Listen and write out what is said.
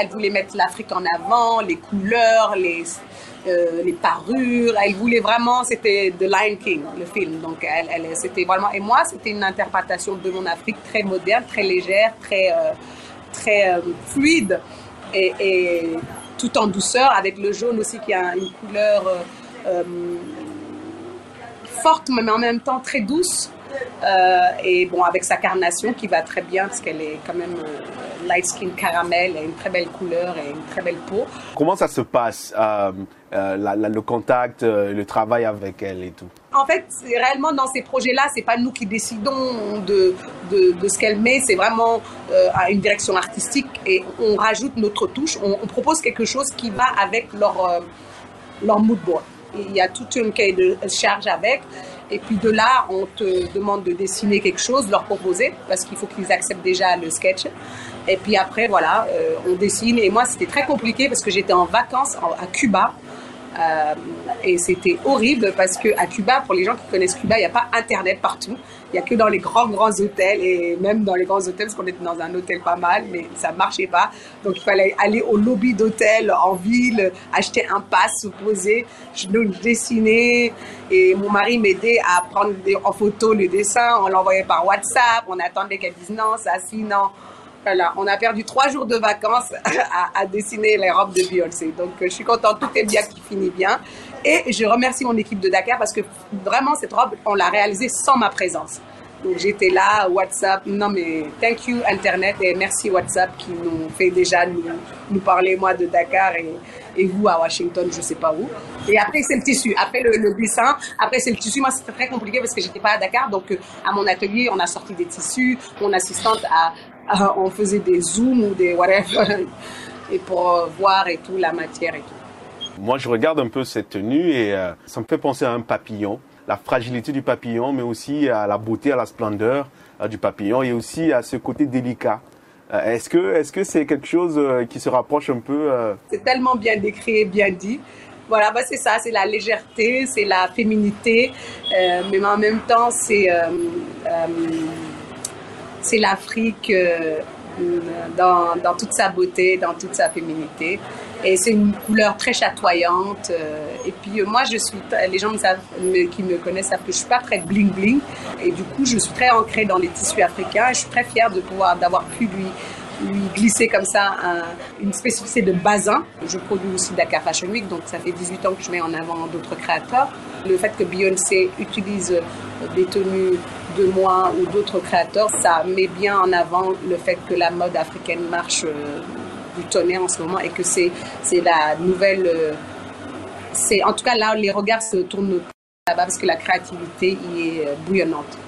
elle voulait mettre l'Afrique en avant, les couleurs, les, euh, les parures. Elle voulait vraiment, c'était The Lion King, le film. Donc, elle, c'était vraiment. Et moi, c'était une interprétation de mon Afrique très moderne, très légère, très, euh, très euh, fluide et, tout en douceur, avec le jaune aussi qui a une couleur forte, mais en même temps très douce. Euh, et bon, avec sa carnation qui va très bien parce qu'elle est quand même euh, light skin caramel, elle a une très belle couleur et une très belle peau. Comment ça se passe, euh, le contact, le travail avec elle et tout? En fait, réellement dans ces projets-là, c'est pas nous qui décidons de, de, de ce qu'elle met, c'est vraiment à une direction artistique et on rajoute notre touche, on, on propose quelque chose qui va avec leur, leur mood board. Il y a toute une cahier de charge avec. Et puis de là, on te demande de dessiner quelque chose, leur proposer, parce qu'il faut qu'ils acceptent déjà le sketch. Et puis après, voilà, euh, on dessine. Et moi, c'était très compliqué parce que j'étais en vacances à Cuba. Euh, et c'était horrible parce que à Cuba, pour les gens qui connaissent Cuba, il n'y a pas Internet partout. Il n'y a que dans les grands, grands hôtels et même dans les grands hôtels, parce qu'on était dans un hôtel pas mal, mais ça marchait pas. Donc il fallait aller au lobby d'hôtel en ville, acheter un pass, se poser. Je dessinais et mon mari m'aidait à prendre en photo le dessin. On l'envoyait par WhatsApp. On attendait qu'elle dise non, ça, si, non. Voilà, on a perdu trois jours de vacances à, dessiner les robes de Beyoncé. Donc, je suis contente, tout est bien qui finit bien. Et je remercie mon équipe de Dakar parce que vraiment, cette robe, on l'a réalisée sans ma présence. Donc, j'étais là, WhatsApp, non mais thank you Internet et merci WhatsApp qui nous fait déjà nous, parler, moi, de Dakar et, vous à Washington, je sais pas où. Et après, c'est le tissu. Après le, le dessin, après, c'est le tissu. Moi, c'était très compliqué parce que j'étais pas à Dakar. Donc, euh, à mon atelier, on a sorti des tissus. Mon assistante a, on faisait des zooms ou des whatever, et pour voir et tout, la matière et tout. Moi, je regarde un peu cette tenue et euh, ça me fait penser à un papillon, la fragilité du papillon, mais aussi à la beauté, à la splendeur euh, du papillon et aussi à ce côté délicat. Euh, est-ce que est-ce que c'est quelque chose qui se rapproche un peu C'est tellement bien décrit, bien dit. Voilà, bah c'est ça, c'est la légèreté, c'est la féminité, mais en même temps, c'est c'est l'Afrique euh, dans, dans, toute sa beauté, dans toute sa féminité. Et c'est une couleur très chatoyante. Euh, et puis euh, moi, je suis, les gens qui me connaissent savent que je suis pas très bling bling. Et du coup, je suis très ancrée dans les tissus africains. Et je suis très fière de pouvoir d'avoir pu lui lui glisser comme ça une spécificité de bazin. Je produis aussi Dakar Fashion Week, donc ça fait 18 ans que je mets en avant d'autres créateurs. Le fait que Beyoncé utilise des tenues de moi ou d'autres créateurs, ça met bien en avant le fait que la mode africaine marche euh, du tonnerre en ce moment et que c'est la nouvelle... Euh, c'est en tout cas là, les regards se tournent là-bas parce que la créativité y est euh, bouillonnante.